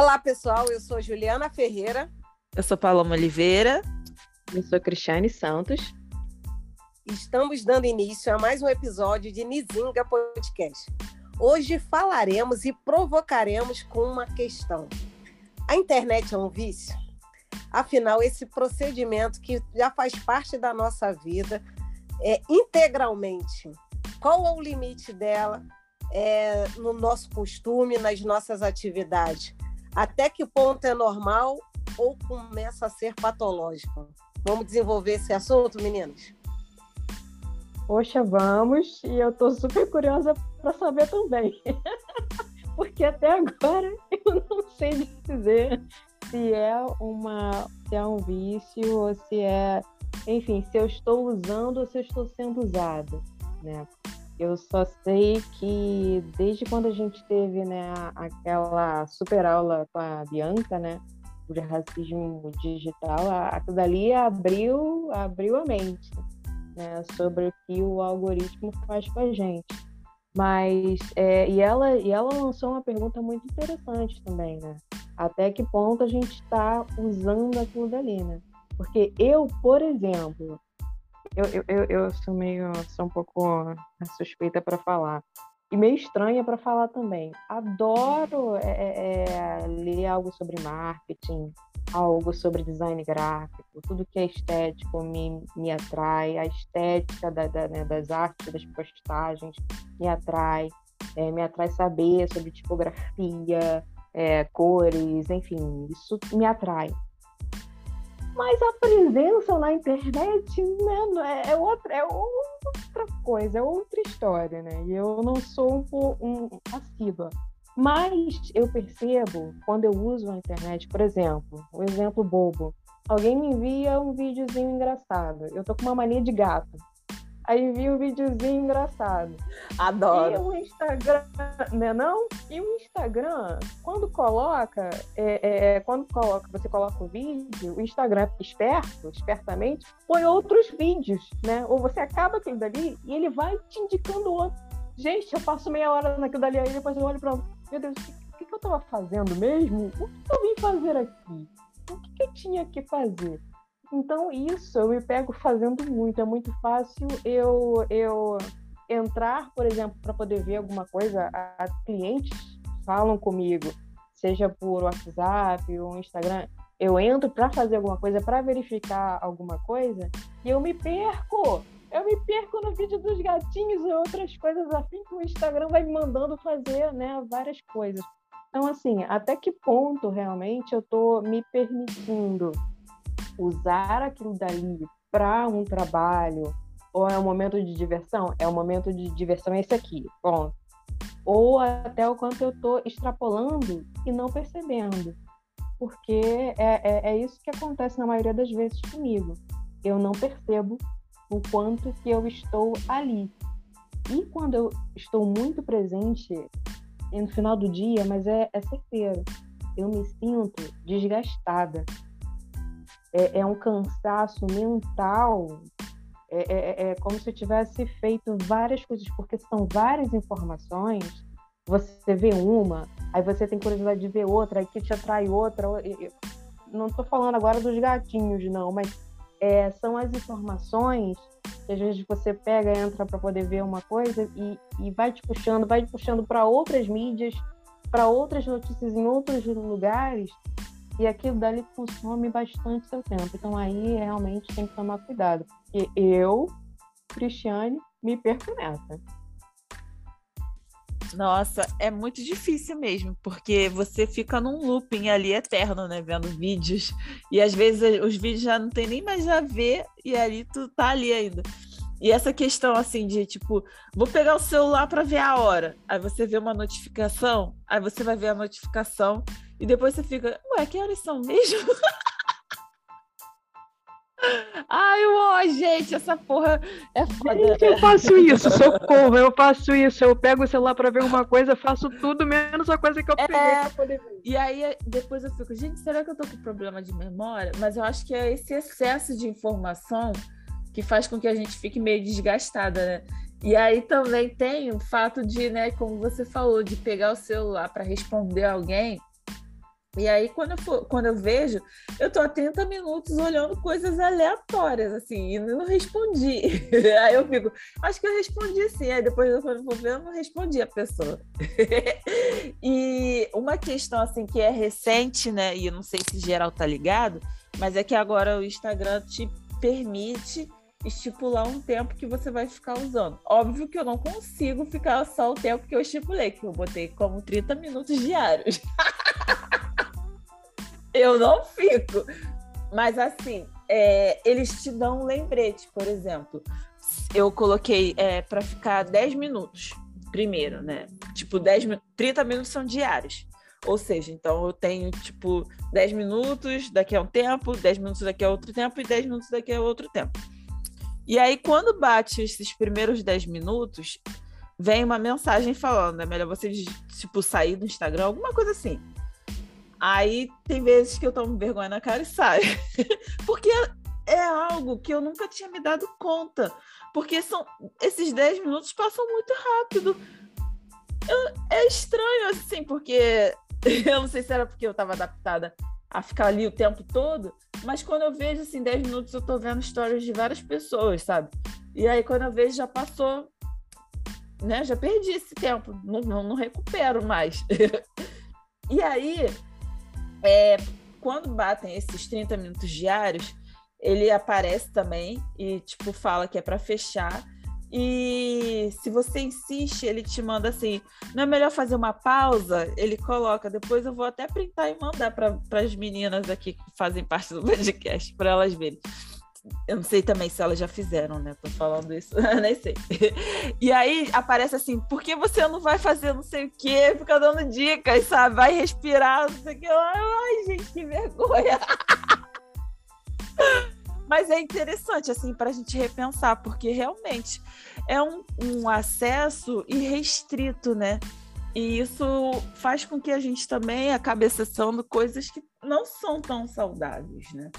Olá, pessoal. Eu sou Juliana Ferreira. Eu sou Paloma Oliveira. Eu sou Cristiane Santos. Estamos dando início a mais um episódio de Nizinga Podcast. Hoje falaremos e provocaremos com uma questão. A internet é um vício? Afinal, esse procedimento que já faz parte da nossa vida é, integralmente, qual é o limite dela é, no nosso costume, nas nossas atividades? Até que ponto é normal ou começa a ser patológico? Vamos desenvolver esse assunto, meninas? Poxa, vamos, e eu estou super curiosa para saber também. Porque até agora eu não sei dizer se é uma se é um vício ou se é, enfim, se eu estou usando ou se eu estou sendo usada, né? Eu só sei que desde quando a gente teve, né, aquela super aula com a Bianca, né, de racismo digital, aquilo dali abriu, abriu a mente, né, sobre o que o algoritmo faz com a gente. Mas, é, e, ela, e ela lançou uma pergunta muito interessante também, né? Até que ponto a gente está usando aquilo dali, né? Porque eu, por exemplo, eu, eu, eu, sou meio, sou um pouco suspeita para falar. E meio estranha para falar também. Adoro é, é, é, ler algo sobre marketing, algo sobre design gráfico, tudo que é estético me, me atrai, a estética da, da, né, das artes, das postagens me atrai, é, me atrai saber sobre tipografia, é, cores, enfim, isso me atrai. Mas a presença na internet é, é, outra, é outra coisa, é outra história, né? E eu não sou um, um assídua mas eu percebo quando eu uso a internet, por exemplo, um exemplo bobo. Alguém me envia um videozinho engraçado. Eu tô com uma mania de gato. Aí envia um videozinho engraçado. Adoro. E o Instagram, né não? E o Instagram, quando coloca, é, é, quando coloca, você coloca o vídeo, o Instagram esperto, espertamente, põe outros vídeos, né? Ou você acaba aquilo dali e ele vai te indicando outro. Gente, eu passo meia hora naquilo dali aí, depois eu olho pra meu Deus, o que, que eu estava fazendo mesmo? O que eu vim fazer aqui? O que, que eu tinha que fazer? Então, isso eu me pego fazendo muito. É muito fácil eu, eu entrar, por exemplo, para poder ver alguma coisa. As clientes falam comigo, seja por WhatsApp ou Instagram. Eu entro para fazer alguma coisa, para verificar alguma coisa, e eu me perco eu me perco no vídeo dos gatinhos e outras coisas afim que o Instagram vai me mandando fazer, né, várias coisas. Então, assim, até que ponto realmente eu estou me permitindo usar aquilo dali para um trabalho? Ou é um momento de diversão? É um momento de diversão esse aqui, ponto. Ou até o quanto eu estou extrapolando e não percebendo. Porque é, é, é isso que acontece na maioria das vezes comigo. Eu não percebo o quanto que eu estou ali. E quando eu estou muito presente no final do dia, mas é, é certeiro, eu me sinto desgastada. É, é um cansaço mental. É, é, é, é como se eu tivesse feito várias coisas, porque são várias informações. Você vê uma, aí você tem curiosidade de ver outra, aí que te atrai outra. Não estou falando agora dos gatinhos, não, mas é, são as informações que às vezes você pega, entra para poder ver uma coisa e, e vai te puxando, vai te puxando para outras mídias, para outras notícias em outros lugares, e aquilo dali consome bastante seu tempo. Então aí realmente tem que tomar cuidado. Porque eu, Cristiane, me perco nessa. Nossa, é muito difícil mesmo, porque você fica num looping ali eterno, né? Vendo vídeos. E às vezes os vídeos já não tem nem mais a ver, e ali tu tá ali ainda. E essa questão assim de tipo, vou pegar o celular para ver a hora. Aí você vê uma notificação, aí você vai ver a notificação, e depois você fica, ué, que horas são mesmo? Ai, ó, gente, essa porra é foda. Gente, eu faço isso, socorro, eu faço isso. Eu pego o celular pra ver uma coisa, faço tudo menos a coisa que eu peguei é... pra poder ver. E aí, depois eu fico, gente, será que eu tô com problema de memória? Mas eu acho que é esse excesso de informação que faz com que a gente fique meio desgastada, né? E aí também tem o fato de, né, como você falou, de pegar o celular para responder alguém E aí, quando eu, for, quando eu vejo, eu tô há 30 minutos olhando coisas aleatórias, assim, e não respondi. aí eu fico, acho que eu respondi sim. Aí depois, eu for ver, eu não respondi a pessoa. e uma questão, assim, que é recente, né, e eu não sei se geral tá ligado, mas é que agora o Instagram te permite estipular um tempo que você vai ficar usando. Óbvio que eu não consigo ficar só o tempo que eu estipulei, que eu botei como 30 minutos diários. eu não fico. Mas assim, é, eles te dão um lembrete, por exemplo. Eu coloquei é, para ficar 10 minutos primeiro, né? Tipo, 10, 30 minutos são diários. Ou seja, então eu tenho, tipo, 10 minutos daqui a um tempo, 10 minutos daqui a outro tempo e 10 minutos daqui a outro tempo. E aí, quando bate esses primeiros 10 minutos, vem uma mensagem falando, é melhor você, tipo, sair do Instagram, alguma coisa assim. Aí tem vezes que eu tomo vergonha na cara e saio. Porque é algo que eu nunca tinha me dado conta. Porque são esses 10 minutos passam muito rápido. Eu, é estranho, assim, porque eu não sei se era porque eu estava adaptada a ficar ali o tempo todo, mas quando eu vejo assim 10 minutos eu tô vendo histórias de várias pessoas, sabe? E aí quando eu vejo já passou, né? Já perdi esse tempo, não, não, não recupero mais. e aí, é, quando batem esses 30 minutos diários, ele aparece também e tipo fala que é para fechar e se você insiste, ele te manda assim: não é melhor fazer uma pausa? Ele coloca. Depois eu vou até printar e mandar para as meninas aqui que fazem parte do podcast, para elas verem. Eu não sei também se elas já fizeram, né? Tô falando isso, nem sei. E aí aparece assim: por que você não vai fazer não sei o quê? Fica dando dicas, sabe? Vai respirar, não sei o quê. Ai, gente, que vergonha. Mas é interessante, assim, para a gente repensar, porque realmente é um, um acesso irrestrito, né? E isso faz com que a gente também acabe acessando coisas que não são tão saudáveis, né?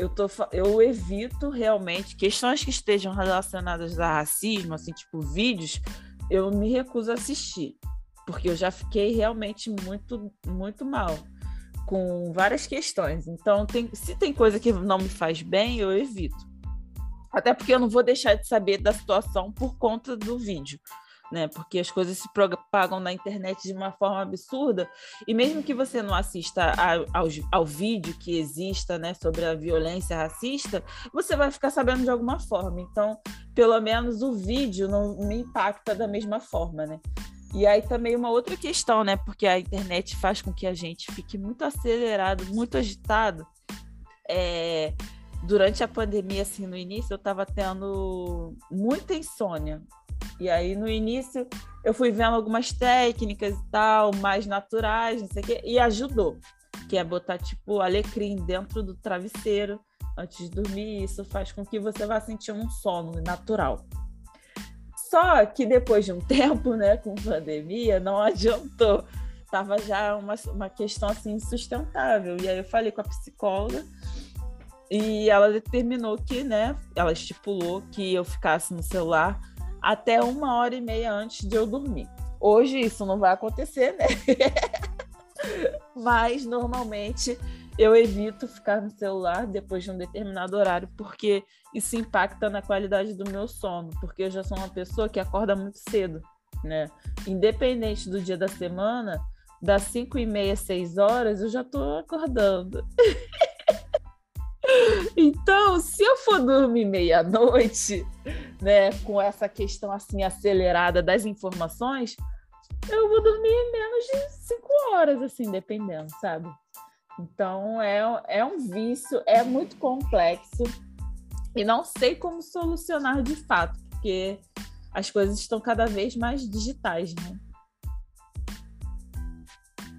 Eu, tô, eu evito realmente questões que estejam relacionadas a racismo, assim, tipo vídeos, eu me recuso a assistir, porque eu já fiquei realmente muito, muito mal com várias questões. Então, tem, se tem coisa que não me faz bem, eu evito. Até porque eu não vou deixar de saber da situação por conta do vídeo. Né? Porque as coisas se propagam na internet de uma forma absurda, e mesmo que você não assista ao, ao, ao, vídeo que exista né, sobre a violência racista, você vai ficar sabendo de alguma forma. Então, pelo menos o vídeo não me impacta da mesma forma. Né? E aí também uma outra questão, né? Porque a internet faz com que a gente fique muito acelerado, muito agitado. É, durante a pandemia, assim, no início, eu estava tendo muita insônia. E aí, no início, eu fui vendo algumas técnicas e tal, mais naturais, não sei o quê, e ajudou. Que é botar, tipo, alecrim dentro do travesseiro antes de dormir. Isso faz com que você vá sentir um sono natural. Só que depois de um tempo, né, com pandemia, não adiantou. Tava já uma, uma questão assim insustentável. E aí eu falei com a psicóloga e ela determinou que, né, ela estipulou que eu ficasse no celular até uma hora e meia antes de eu dormir. Hoje isso não vai acontecer, né? Mas normalmente eu evito ficar no celular depois de um determinado horário, porque isso impacta na qualidade do meu sono, porque eu já sou uma pessoa que acorda muito cedo, né? Independente do dia da semana, das 5 e meia, 6 horas, eu já estou acordando. então, se eu for dormir meia-noite, né, com essa questão assim acelerada das informações, eu vou dormir menos de 5 horas, assim, dependendo, sabe? Então é, é um vício, é muito complexo e não sei como solucionar de fato, porque as coisas estão cada vez mais digitais, né?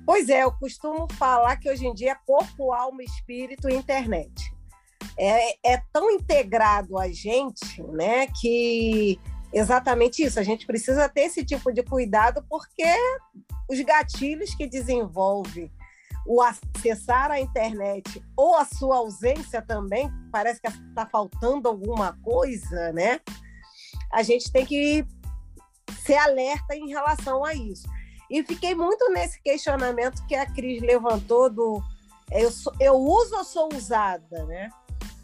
Pois é, eu costumo falar que hoje em dia é corpo, alma, espírito e internet. É, é tão integrado a gente, né, que exatamente isso, a gente precisa ter esse tipo de cuidado porque os gatilhos que desenvolve o acessar a internet ou a sua ausência também, parece que está faltando alguma coisa, né? A gente tem que ser alerta em relação a isso. E fiquei muito nesse questionamento que a Cris levantou do eu, sou, eu uso ou sou usada, né?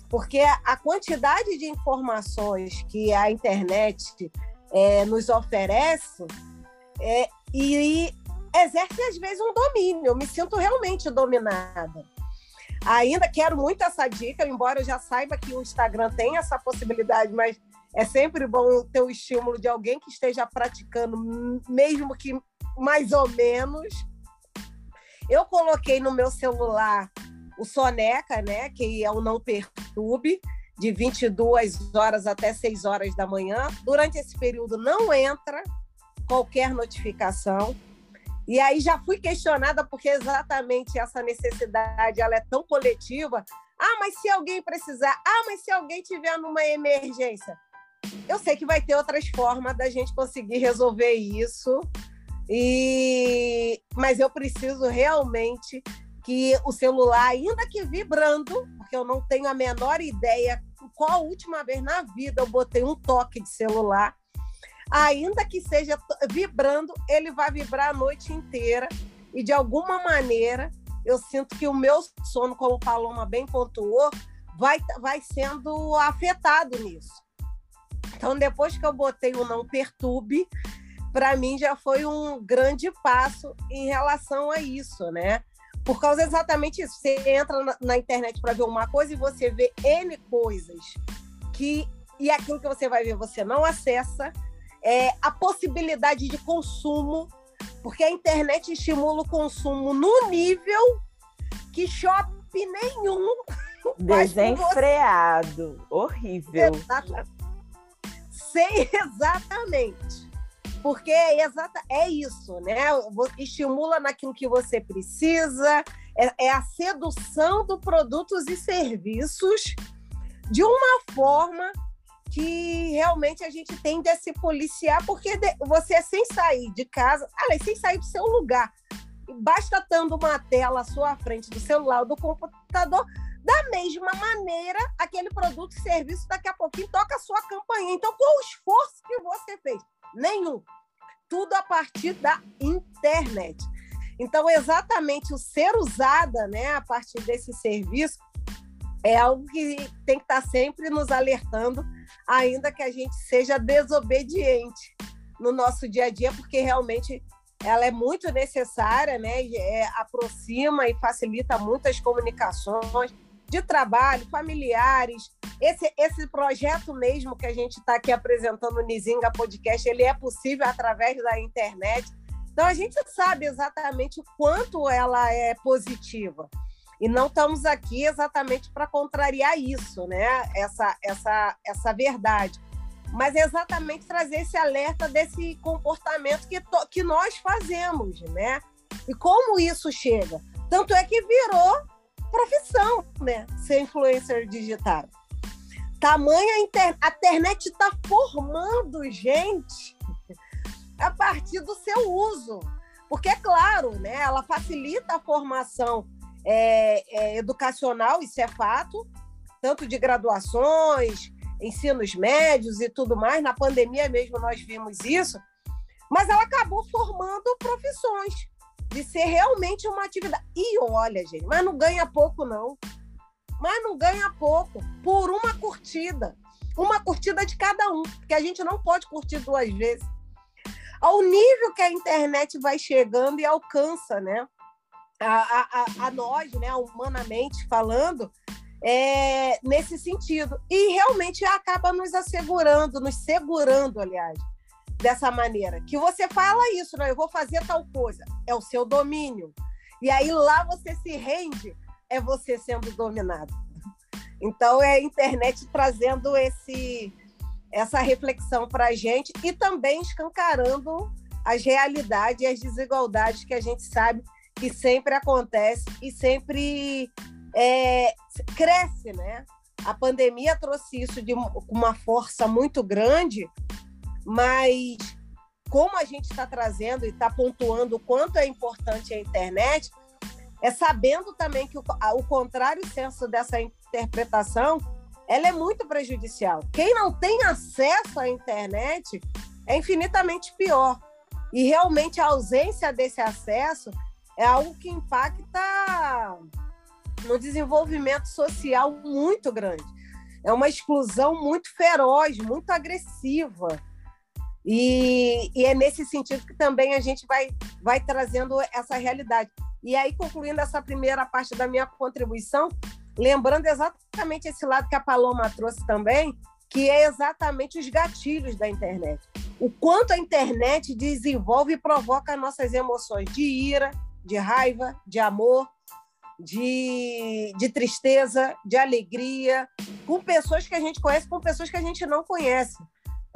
Porque a quantidade de informações que a internet é, nos oferece é, e, e exerce às vezes um domínio. Eu me sinto realmente dominada. Ainda quero muito essa dica, embora eu já saiba que o Instagram tem essa possibilidade, mas é sempre bom ter o estímulo de alguém que esteja praticando, mesmo que mais ou menos. Eu coloquei no meu celular o Soneca, né, que é o Não Perturbe, de 22 horas até 6 horas da manhã. Durante esse período não entra qualquer notificação. E aí já fui questionada porque exatamente essa necessidade ela é tão coletiva. Ah, mas se alguém precisar, ah, mas se alguém tiver numa emergência, eu sei que vai ter outras formas da gente conseguir resolver isso. E mas eu preciso realmente que o celular, ainda que vibrando, porque eu não tenho a menor ideia qual a última vez na vida eu botei um toque de celular, ainda que seja vibrando, ele vai vibrar a noite inteira e de alguma maneira eu sinto que o meu sono, como o Paloma bem pontuou, vai, vai sendo afetado nisso. Então, depois que eu botei o não perturbe, para mim já foi um grande passo em relação a isso, né? Por causa exatamente isso. Você entra na, na internet para ver uma coisa e você vê N coisas que. E aquilo que você vai ver, você não acessa. É, a possibilidade de consumo, porque a internet estimula o consumo no nível que shopping nenhum. Desenfreado. Horrível. Exatamente sei exatamente. Porque é, exata, é isso, né? Estimula naquilo que você precisa, é, é a sedução do produtos e serviços de uma forma que realmente a gente tende a se policiar, porque você sem sair de casa, aliás, sem sair do seu lugar, basta tendo uma tela à sua frente do celular ou do computador, da mesma maneira, aquele produto e serviço daqui a pouquinho toca a sua campanha. Então, qual o esforço que você fez? Nenhum. Tudo a partir da internet. Então, exatamente o ser usada né, a partir desse serviço é algo que tem que estar sempre nos alertando, ainda que a gente seja desobediente no nosso dia a dia, porque realmente ela é muito necessária, né? É, aproxima e facilita muitas comunicações de trabalho, familiares. Esse, esse projeto mesmo que a gente está aqui apresentando no Nizinga Podcast, ele é possível através da internet. Então, a gente sabe exatamente o quanto ela é positiva. E não estamos aqui exatamente para contrariar isso, né? essa, essa, essa verdade. Mas é exatamente trazer esse alerta desse comportamento que, to, que nós fazemos, né? E como isso chega. Tanto é que virou profissão, né? Ser influencer digital. Tamanha a, inter... a internet está formando gente a partir do seu uso. Porque, é claro, né, ela facilita a formação é, é, educacional, isso é fato, tanto de graduações, ensinos médios e tudo mais. Na pandemia mesmo nós vimos isso, mas ela acabou formando profissões de ser realmente uma atividade. E olha, gente, mas não ganha pouco, não. Mas não ganha pouco por uma curtida. Uma curtida de cada um, porque a gente não pode curtir duas vezes. Ao nível que a internet vai chegando e alcança, né? A, a, a nós, né, humanamente falando, é, nesse sentido. E realmente acaba nos assegurando, nos segurando, aliás, dessa maneira. Que você fala isso, né? Eu vou fazer tal coisa. É o seu domínio. E aí lá você se rende, é você sendo dominado. Então é a internet trazendo esse essa reflexão para a gente e também escancarando as realidades e as desigualdades que a gente sabe que sempre acontece e sempre é, cresce, né? A pandemia trouxe isso de uma força muito grande mas como a gente está trazendo e está pontuando o quanto é importante a internet, é sabendo também que o, o contrário senso dessa interpretação ela é muito prejudicial. Quem não tem acesso à internet é infinitamente pior, E realmente a ausência desse acesso é algo que impacta no desenvolvimento social muito grande. É uma exclusão muito feroz, muito agressiva. E, e, é nesse sentido que também a gente vai, vai trazendo essa realidade. E aí, concluindo essa primeira parte da minha contribuição, lembrando exatamente esse lado que a Paloma trouxe também, que é exatamente os gatilhos da internet. O quanto a internet desenvolve e provoca nossas emoções de ira, de raiva, de amor, de, de tristeza, de alegria, com pessoas que a gente conhece, com pessoas que a gente não conhece.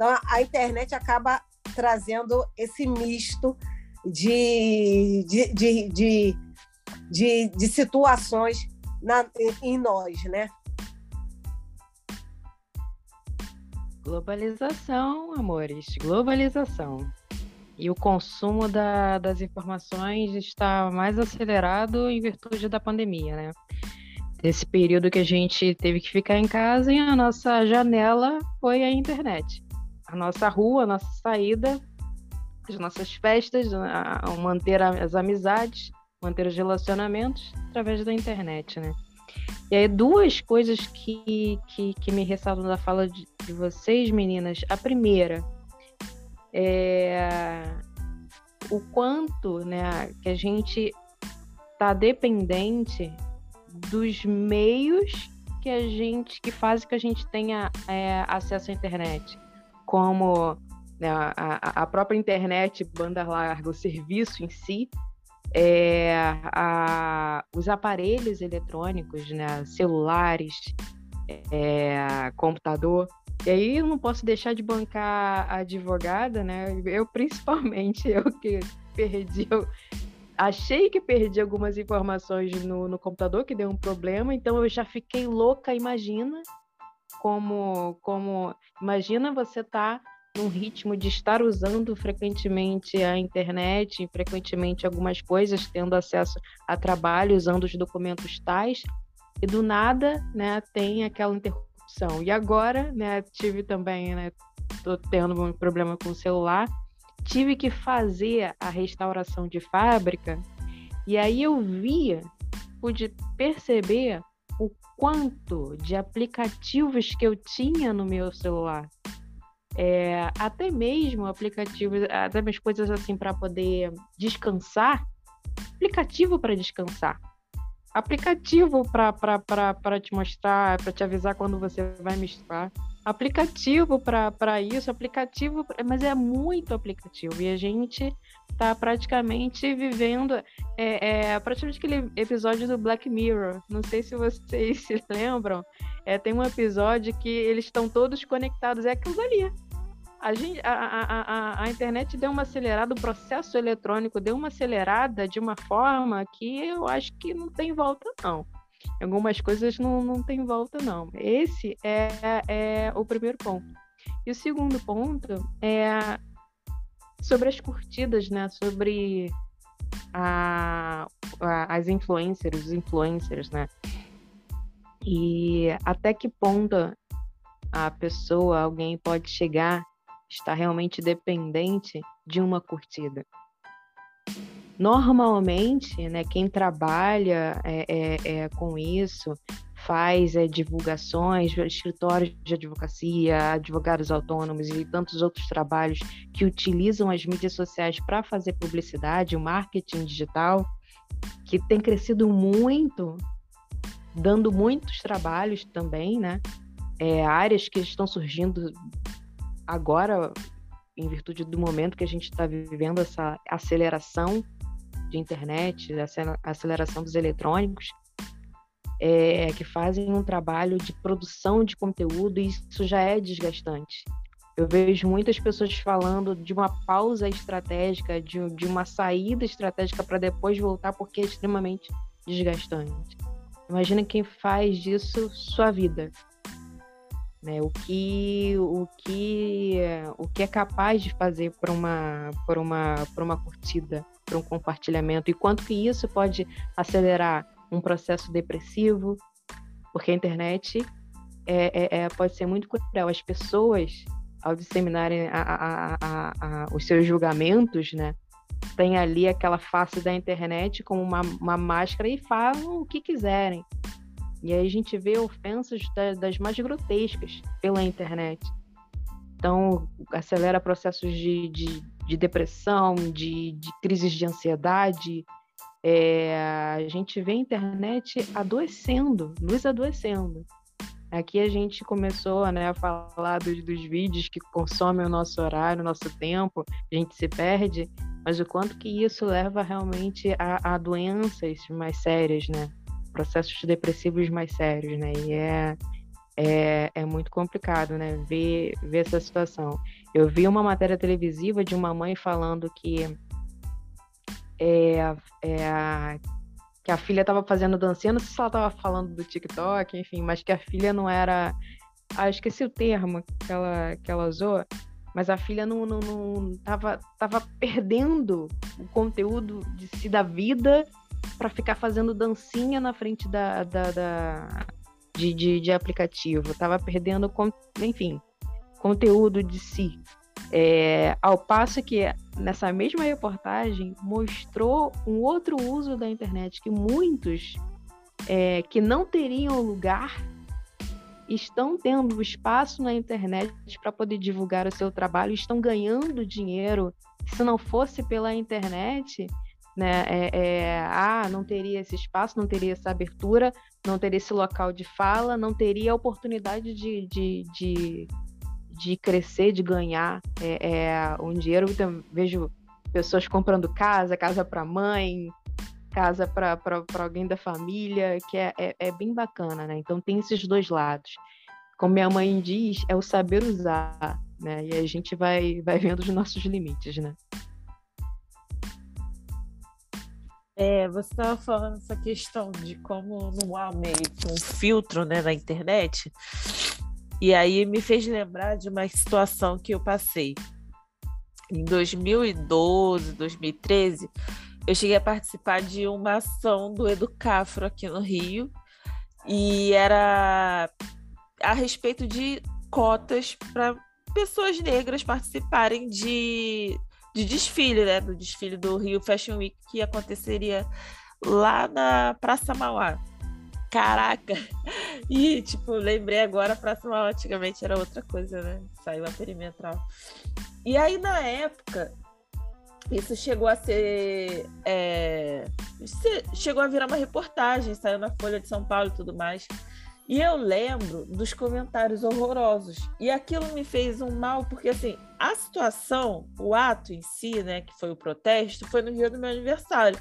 Então, a internet acaba trazendo esse misto de, de, de, de, de, situações na, em nós, né? Globalização, amores, globalização. E o consumo da, das informações está mais acelerado em virtude da pandemia, né? Esse período que a gente teve que ficar em casa e a nossa janela foi a internet. A nossa rua, a nossa saída, as nossas festas, a, a manter as amizades, manter os relacionamentos através da internet, né? E aí, duas coisas que, que, que me ressaltam da fala de, de vocês, meninas. A primeira é o quanto né, que a gente está dependente dos meios que a gente que fazem que a gente tenha é, acesso à internet, como né, a, a própria internet, banda larga, o serviço em si, é, a, os aparelhos eletrônicos, né, celulares, é, computador. E aí eu não posso deixar de bancar a advogada, né? Eu principalmente, eu que perdi, eu achei que perdi algumas informações no, no computador, que deu um problema, então eu já fiquei louca, imagina como, como imagina você tá num ritmo de estar usando frequentemente a internet, frequentemente algumas coisas, tendo acesso a trabalho, usando os documentos tais, e do nada, né, tem aquela interrupção. E agora, né, tive também, né, tô tendo um problema com o celular, tive que fazer a restauração de fábrica, e aí eu via, pude perceber o quanto de aplicativos que eu tinha no meu celular. É, até mesmo aplicativos, até mesmo coisas assim para poder descansar, aplicativo para descansar, aplicativo para te mostrar, para te avisar quando você vai misturar, aplicativo para isso, aplicativo, mas é muito aplicativo e a gente está praticamente vivendo é, é, praticamente aquele episódio do Black Mirror. Não sei se vocês se lembram. É, tem um episódio que eles estão todos conectados. É aquilo ali. A, gente, a, a, a, a internet deu uma acelerada, o processo eletrônico deu uma acelerada de uma forma que eu acho que não tem volta, não. Algumas coisas não, não tem volta, não. Esse é, é o primeiro ponto. E o segundo ponto é sobre as curtidas, né? Sobre a, a, as influencers, os influencers, né? E até que ponto a pessoa, alguém pode chegar, estar realmente dependente de uma curtida. Normalmente, né, quem trabalha é, é, é com isso faz é, divulgações, escritórios de advocacia, advogados autônomos e tantos outros trabalhos que utilizam as mídias sociais para fazer publicidade, o marketing digital, que tem crescido muito, dando muitos trabalhos também, né? É, áreas que estão surgindo agora, em virtude do momento que a gente está vivendo, essa aceleração de internet, essa aceleração dos eletrônicos, é, que fazem um trabalho de produção de conteúdo e isso já é desgastante. Eu vejo muitas pessoas falando de uma pausa estratégica, de, de uma saída estratégica para depois voltar, porque é extremamente desgastante. Imagina quem faz disso sua vida. Né? O, que, o, que, o que é capaz de fazer para uma, por uma, por uma curtida, para um compartilhamento, e quanto que isso pode acelerar um processo depressivo, porque a internet é, é, é, pode ser muito cruel. As pessoas ao disseminarem a, a, a, os seus julgamentos, né, tem ali aquela face da internet como uma, uma máscara e falam o que quiserem. E aí a gente vê ofensas da, das mais grotescas pela internet. Então, acelera processos de, de, de depressão, de, de crises de ansiedade. É, a gente vê a internet adoecendo, nos adoecendo. Aqui a gente começou né, a falar dos, dos vídeos que consomem o nosso horário, o nosso tempo, a gente se perde, mas o quanto que isso leva realmente a, a doenças mais sérias, né? Processos depressivos mais sérios, né? E é, é, é muito complicado, né? Ver, ver essa situação. Eu vi uma matéria televisiva de uma mãe falando que é, é, que a filha estava fazendo dancinha, não sei se ela estava falando do TikTok, enfim, mas que a filha não era. Ah, esqueci o termo que ela, que ela usou, mas a filha não, não, não tava, tava perdendo o conteúdo de si da vida para ficar fazendo dancinha na frente da, da, da de, de, de, aplicativo, tava perdendo, enfim, conteúdo de si. É, ao passo que nessa mesma reportagem mostrou um outro uso da internet que muitos é, que não teriam lugar estão tendo espaço na internet para poder divulgar o seu trabalho, estão ganhando dinheiro. Se não fosse pela internet, né, é, é, ah, não teria esse espaço, não teria essa abertura, não teria esse local de fala, não teria a oportunidade de, de, de, de crescer, de ganhar é, é um dinheiro. Então, vejo pessoas comprando casa, casa para mãe, casa para alguém da família, que é, é, é, bem bacana, né? Então tem esses dois lados. Como minha mãe diz, é o saber usar, né? E a gente vai, vai vendo os nossos limites, né? É, você estava falando essa questão de como não há meio que um filtro né, na internet. E aí me fez lembrar de uma situação que eu passei. Em 2012, 2013, eu cheguei a participar de uma ação do Educafro aqui no Rio e era a respeito de cotas para pessoas negras participarem de, de desfile, né? Do desfile do Rio Fashion Week que aconteceria lá na Praça Mauá. Caraca! E, tipo, lembrei agora, a Praça Mauá antigamente era outra coisa, né? Saiu a perimetral. E aí, na época, isso chegou a ser. É, chegou a virar uma reportagem, saiu na Folha de São Paulo e tudo mais. E eu lembro dos comentários horrorosos. E aquilo me fez um mal, porque assim, a situação, o ato em si, né, que foi o protesto, foi no dia do meu aniversário.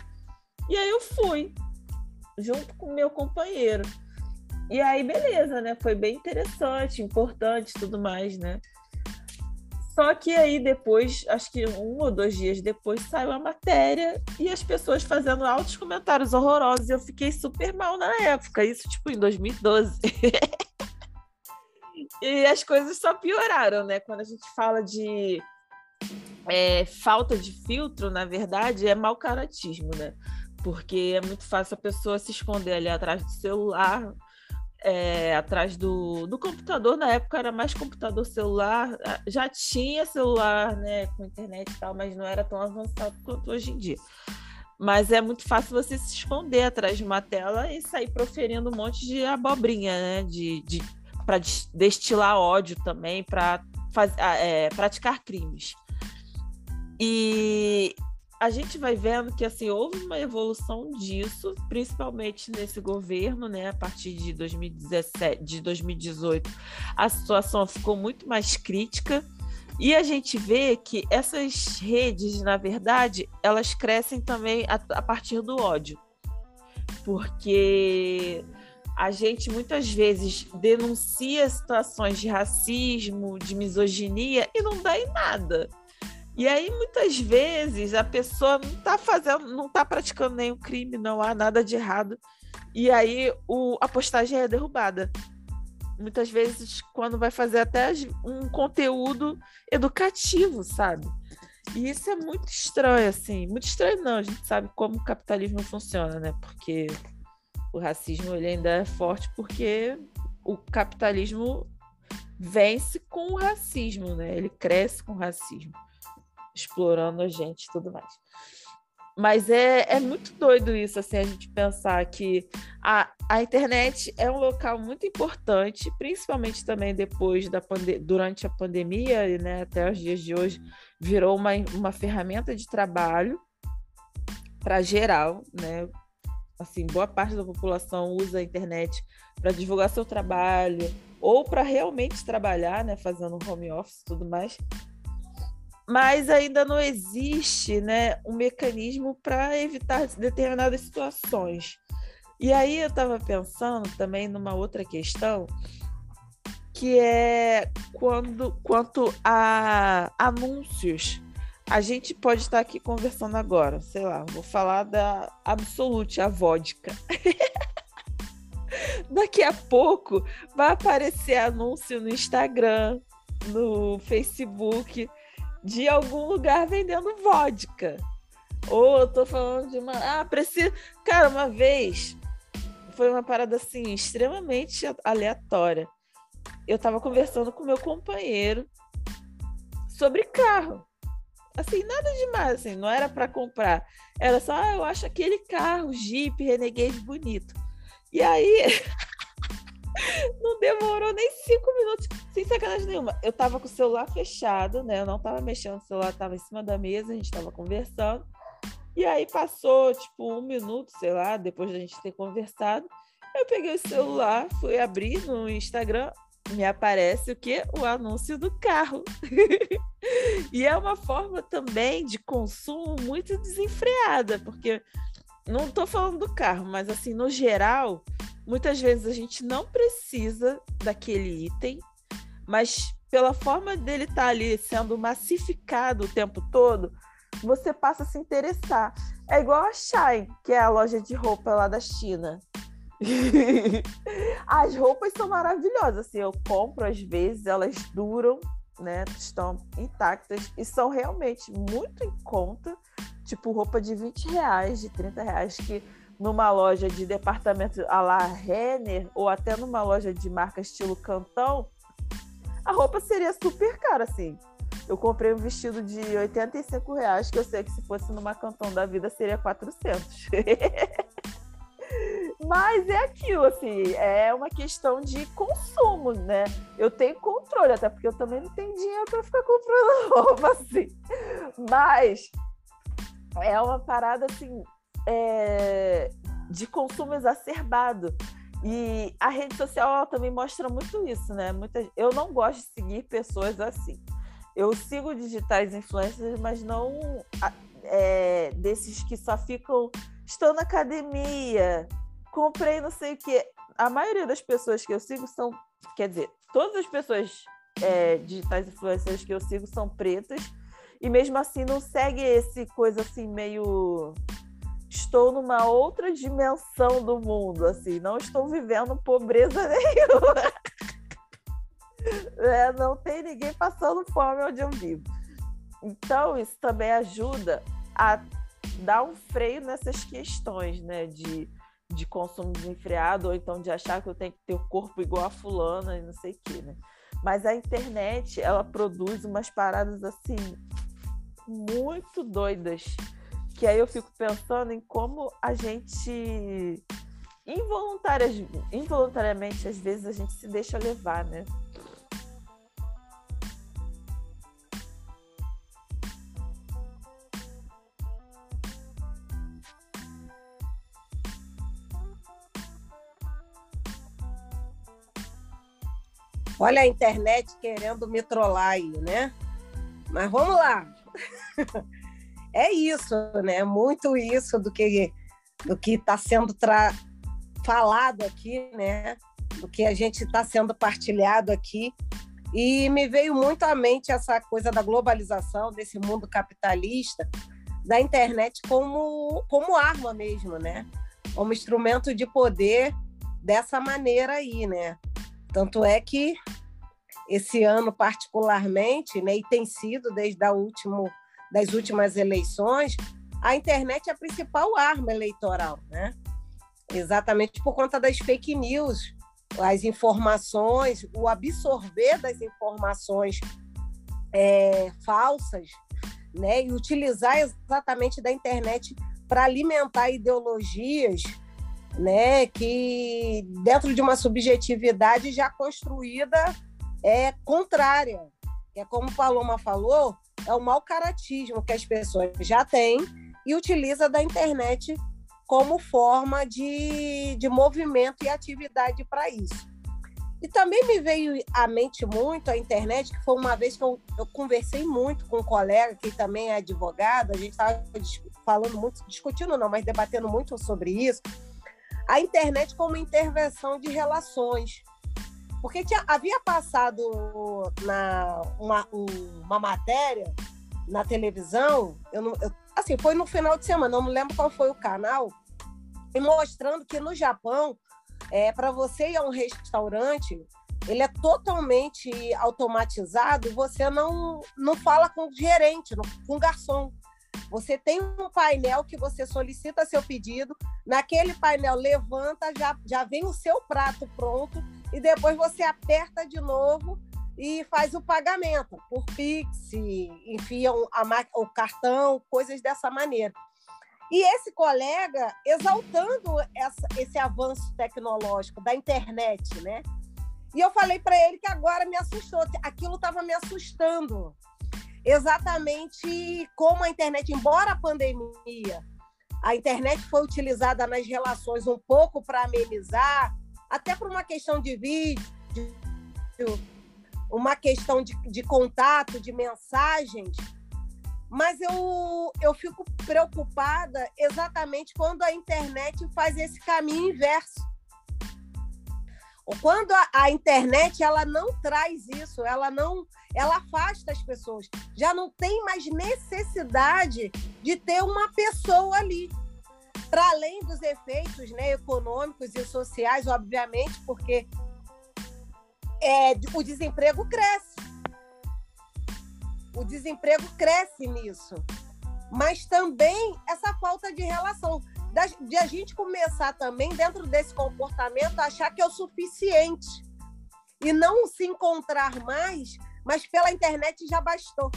E aí eu fui, junto com meu companheiro. E aí, beleza, né? Foi bem interessante, importante tudo mais, né? Só que aí depois, acho que um ou dois dias depois, saiu a matéria e as pessoas fazendo altos comentários horrorosos. E eu fiquei super mal na época, isso tipo em 2012. e as coisas só pioraram, né? Quando a gente fala de é, falta de filtro, na verdade, é mau caratismo, né? Porque é muito fácil a pessoa se esconder ali atrás do celular é, atrás do, do computador, na época era mais computador celular, já tinha celular né, com internet e tal, mas não era tão avançado quanto hoje em dia. Mas é muito fácil você se esconder atrás de uma tela e sair proferindo um monte de abobrinha, né? De, de, para destilar ódio também, para é, praticar crimes. E a gente vai vendo que assim houve uma evolução disso, principalmente nesse governo, né? A partir de 2017, de 2018, a situação ficou muito mais crítica. E a gente vê que essas redes, na verdade, elas crescem também a, a partir do ódio. Porque a gente muitas vezes denuncia situações de racismo, de misoginia e não dá em nada. E aí, muitas vezes, a pessoa não está fazendo, não está praticando nenhum crime, não há nada de errado. E aí o, a postagem é derrubada. Muitas vezes, quando vai fazer até um conteúdo educativo, sabe? E isso é muito estranho, assim. Muito estranho, não. A gente sabe como o capitalismo funciona, né? Porque o racismo ele ainda é forte porque o capitalismo vence com o racismo, né? Ele cresce com o racismo, explorando a gente e tudo mais. Mas é, é muito doido isso, assim, a gente pensar que a, a internet é um local muito importante, principalmente também depois da durante a pandemia, né, até os dias de hoje, virou uma, uma ferramenta de trabalho para geral, né? Assim, boa parte da população usa a internet para divulgar seu trabalho ou para realmente trabalhar, né, fazendo home office e tudo mais mas ainda não existe né, um mecanismo para evitar determinadas situações. E aí eu estava pensando também numa outra questão, que é quando quanto a anúncios. A gente pode estar aqui conversando agora, sei lá, vou falar da Absolute, a vodka. Daqui a pouco vai aparecer anúncio no Instagram, no Facebook de algum lugar vendendo vodka. Ou eu tô falando de uma. Ah, preciso. Cara, uma vez foi uma parada assim, extremamente aleatória. Eu tava conversando com meu companheiro sobre carro. Assim, nada demais, assim, não era para comprar. Era só, ah, eu acho aquele carro, Jeep Renegade bonito. E aí, não demorou nem cinco minutos, sem sacanagem nenhuma. Eu tava com o celular fechado, né? Eu não tava mexendo, o celular tava em cima da mesa, a gente tava conversando. E aí passou, tipo, um minuto, sei lá, depois da gente ter conversado. Eu peguei o celular, fui abrir no Instagram, me aparece o que? O anúncio do carro. e é uma forma também de consumo muito desenfreada, porque não estou falando do carro, mas assim, no geral, muitas vezes a gente não precisa daquele item, mas pela forma dele estar tá ali sendo massificado o tempo todo, você passa a se interessar. É igual a Shine, que é a loja de roupa lá da China. As roupas são maravilhosas, assim, eu compro às vezes, elas duram, né, estão intactas e são realmente muito em conta, tipo roupa de 20 reais, de 30 reais, que numa loja de departamento a la Renner ou até numa loja de marca estilo Cantão, a roupa seria super cara, assim. Eu comprei um vestido de 85 reais, que eu sei que se fosse numa Cantão da vida seria 400. Mas é aquilo, assim, é uma questão de consumo, né? Eu tenho controle, até porque eu também não tenho dinheiro para ficar comprando roupa, assim. Mas é uma parada, assim, é, de consumo exacerbado. E a rede social também mostra muito isso, né? Muita, eu não gosto de seguir pessoas assim. Eu sigo digitais influencers, mas não é, desses que só ficam. Estou na academia, comprei não sei o quê. A maioria das pessoas que eu sigo são. Quer dizer, todas as pessoas é, digitais influencers que eu sigo são pretas. E mesmo assim não segue esse coisa assim meio estou numa outra dimensão do mundo, assim, não estou vivendo pobreza nenhuma. É, não tem ninguém passando fome onde eu vivo. Então, isso também ajuda a dar um freio nessas questões, né, de, de consumo desenfreado, ou então de achar que eu tenho que ter o corpo igual a fulana e não sei o quê, né? Mas a internet, ela produz umas paradas, assim, muito doidas, que aí eu fico pensando em como a gente involuntariamente, involuntariamente às vezes a gente se deixa levar, né? Olha a internet querendo me trollar aí, né? Mas vamos lá. é isso, né? Muito isso do que do que está sendo tra... falado aqui, né? Do que a gente está sendo partilhado aqui. E me veio muito à mente essa coisa da globalização, desse mundo capitalista, da internet como, como arma mesmo, né? Como instrumento de poder dessa maneira aí, né? Tanto é que esse ano particularmente, né, e tem sido desde a último, das últimas eleições, a internet é a principal arma eleitoral, né? Exatamente por conta das fake news as informações, o absorver das informações é, falsas, né? E utilizar exatamente da internet para alimentar ideologias, né? Que dentro de uma subjetividade já construída é contrária. É como Paloma falou, é o mau caratismo que as pessoas já têm e utiliza da internet como forma de, de movimento e atividade para isso. E também me veio à mente muito a internet, que foi uma vez que eu, eu conversei muito com um colega que também é advogado, a gente estava falando muito, discutindo não, mas debatendo muito sobre isso, a internet como intervenção de relações. Porque tinha, havia passado na, uma, uma matéria na televisão, eu não, eu, assim, foi no final de semana, não me lembro qual foi o canal, e mostrando que no Japão é, para você ir a um restaurante, ele é totalmente automatizado, você não, não fala com o gerente, com o garçom. Você tem um painel que você solicita seu pedido, naquele painel levanta, já, já vem o seu prato pronto, e depois você aperta de novo e faz o pagamento por Pix, enfia a, o cartão, coisas dessa maneira. E esse colega exaltando essa, esse avanço tecnológico da internet, né? E eu falei para ele que agora me assustou, aquilo estava me assustando. Exatamente como a internet, embora a pandemia, a internet foi utilizada nas relações um pouco para amenizar, até por uma questão de vídeo, uma questão de, de contato, de mensagens, mas eu, eu fico preocupada exatamente quando a internet faz esse caminho inverso. Quando a, a, internet ela não traz isso, ela não, ela afasta as pessoas. Já não tem mais necessidade de ter uma pessoa ali. Para além dos efeitos né, econômicos e sociais, obviamente, porque é, o desemprego cresce o desemprego cresce nisso. Mas também essa falta de relação, de a gente começar também, dentro desse comportamento, a achar que é o suficiente. E não se encontrar mais, mas pela internet já bastou.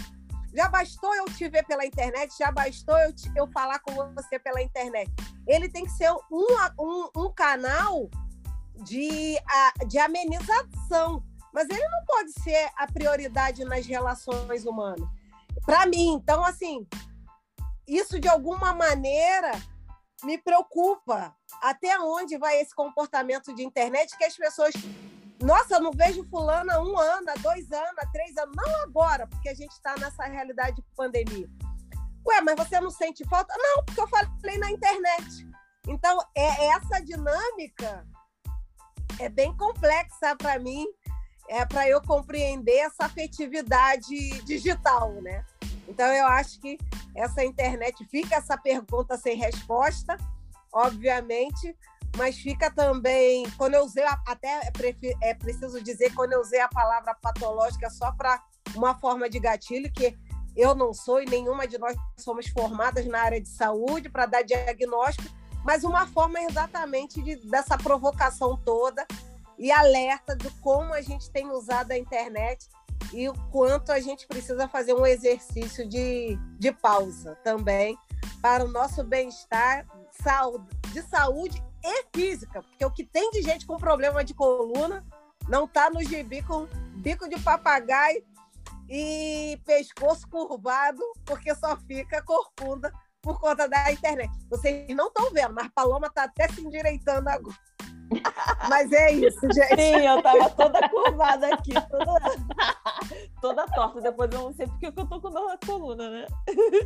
Já bastou eu te ver pela internet, já bastou eu, te, eu falar com você pela internet. Ele tem que ser um, um, um canal de, de amenização mas ele não pode ser a prioridade nas relações humanas. Para mim, então, assim, isso de alguma maneira me preocupa. Até onde vai esse comportamento de internet que as pessoas. Nossa, não vejo fulano há um ano, dois anos, três anos. Não agora, porque a gente está nessa realidade de pandemia. Ué, mas você não sente falta? Não, porque eu falei na internet. Então, é essa dinâmica é bem complexa para mim é para eu compreender essa afetividade digital, né? Então eu acho que essa internet fica essa pergunta sem resposta, obviamente, mas fica também quando eu usei até é, é preciso dizer quando eu usei a palavra patológica só para uma forma de gatilho que eu não sou e nenhuma de nós somos formadas na área de saúde para dar diagnóstico, mas uma forma exatamente de, dessa provocação toda e alerta do como a gente tem usado a internet e o quanto a gente precisa fazer um exercício de, de pausa também para o nosso bem-estar de saúde e física, porque o que tem de gente com problema de coluna não está no gibi com bico de papagaio e pescoço curvado, porque só fica corcunda por conta da internet. Vocês não estão vendo, mas Paloma está até se endireitando agora. Mas é isso, gente. Sim, eu tava toda curvada aqui, toda, toda torta. Depois eu não sei porque eu tô com dor na coluna, né?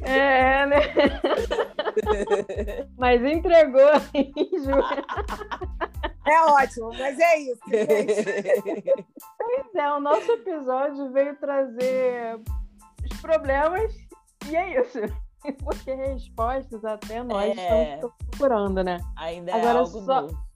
É, né? Mas entregou aí, Ju. É ótimo, mas é isso, gente. Pois é, o nosso episódio veio trazer os problemas e é isso. Porque respostas até nós é... estamos procurando, né? Ainda é Agora, algo só... Novo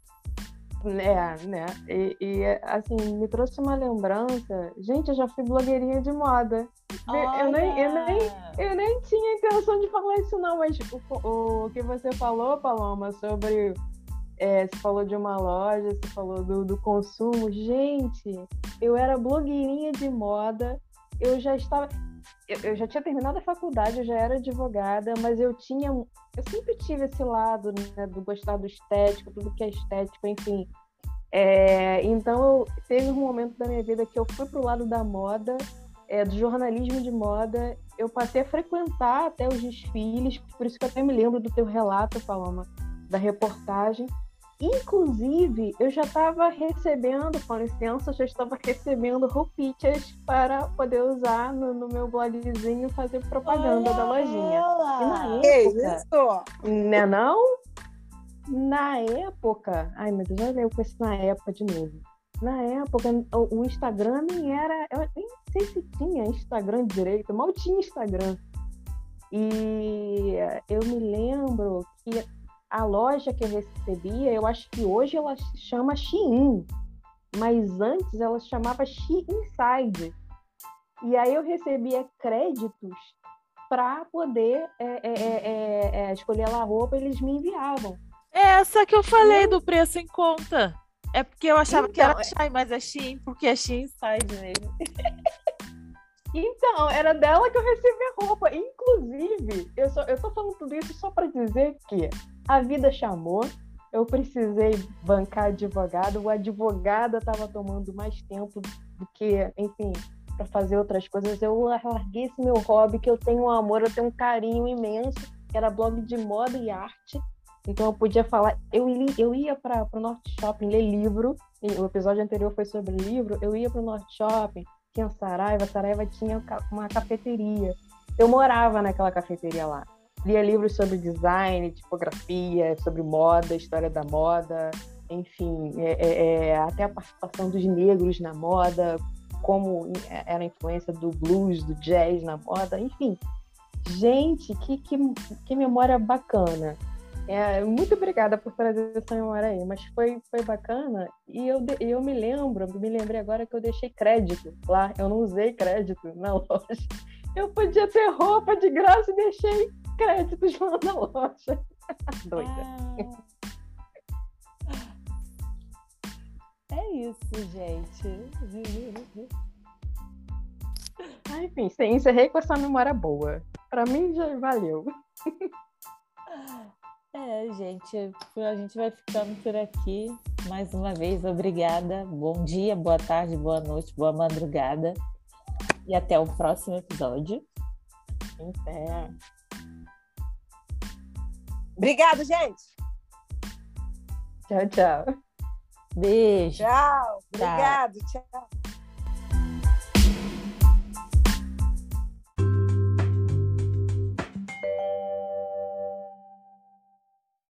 é, né? E, e, assim, me trouxe uma lembrança. Gente, eu já fui blogueirinha de moda. Eu nem, eu, nem, eu nem tinha intenção de falar isso, não, mas o, o que você falou, Paloma, sobre é, você falou de uma loja, você falou do, do consumo. Gente, eu era blogueirinha de moda, eu já estava. Eu, eu, já tinha terminado a faculdade, eu já era advogada, mas eu tinha. Eu sempre tive esse lado, né, do gostar do estético, tudo que é estético, enfim. É, então, eu, teve um momento da minha vida que eu fui pro lado da moda, é, do jornalismo de moda. Eu passei a frequentar até os desfiles, por isso que eu até me lembro do teu relato, Paloma, da reportagem. Inclusive, eu já estava recebendo, com licença, já estava recebendo roupinhas para poder usar no, no meu blogzinho fazer propaganda Olha da lojinha. E na época, isso? Né não? Na época, ai meu Deus, olha eu com isso na época de novo. Na época, o Instagram nem era, eu nem sei se tinha Instagram direito, mal tinha Instagram. E eu me lembro que a loja que eu recebia, eu acho que hoje ela se chama Shein, mas antes ela se chamava Shein Inside. E aí eu recebia créditos para poder é, é, é, é, escolher a roupa, eles me enviavam. É essa que eu falei do preço em conta. É porque eu achava então, que era Shein, mas é Shein, porque é Shein Inside mesmo. Então, era dela que eu recebi a roupa. Inclusive, eu, só, eu tô falando tudo isso só para dizer que a vida chamou, eu precisei bancar advogado, o advogado estava tomando mais tempo do que, enfim, para fazer outras coisas. Eu larguei esse meu hobby, que eu tenho um amor, eu tenho um carinho imenso, que era blog de moda e arte. Então eu podia falar, eu, eu ia para o Norte Shopping ler livro, o episódio anterior foi sobre livro, eu ia para o Norte Shopping, tinha Saraiva, Saraiva tinha uma cafeteria. Eu morava naquela cafeteria lá lia livros sobre design, tipografia, sobre moda, história da moda, enfim, é, é, é, até a participação dos negros na moda, como era a influência do blues, do jazz na moda, enfim. Gente, que, que, que memória bacana. É, muito obrigada por trazer essa memória aí, mas foi, foi bacana e eu, eu me lembro, me lembrei agora que eu deixei crédito lá, eu não usei crédito na loja. Eu podia ter roupa de graça e deixei créditos lá na loja. Doida. Ah. É isso, gente. Ah, enfim, encerrei com essa memória boa. Para mim já valeu. É, gente, a gente vai ficando por aqui. Mais uma vez, obrigada. Bom dia, boa tarde, boa noite, boa madrugada. E até o próximo episódio. Até. Obrigado, gente. Tchau, tchau. Beijo. Tchau. Obrigado. tchau. tchau.